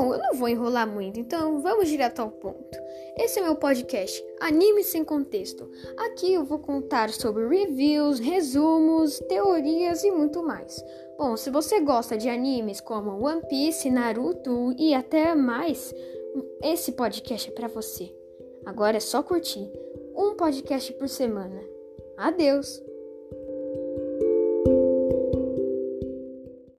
Bom, eu não vou enrolar muito, então vamos direto ao ponto. Esse é meu podcast, Anime Sem Contexto. Aqui eu vou contar sobre reviews, resumos, teorias e muito mais. Bom, se você gosta de animes como One Piece, Naruto e até mais, esse podcast é para você. Agora é só curtir. Um podcast por semana. Adeus!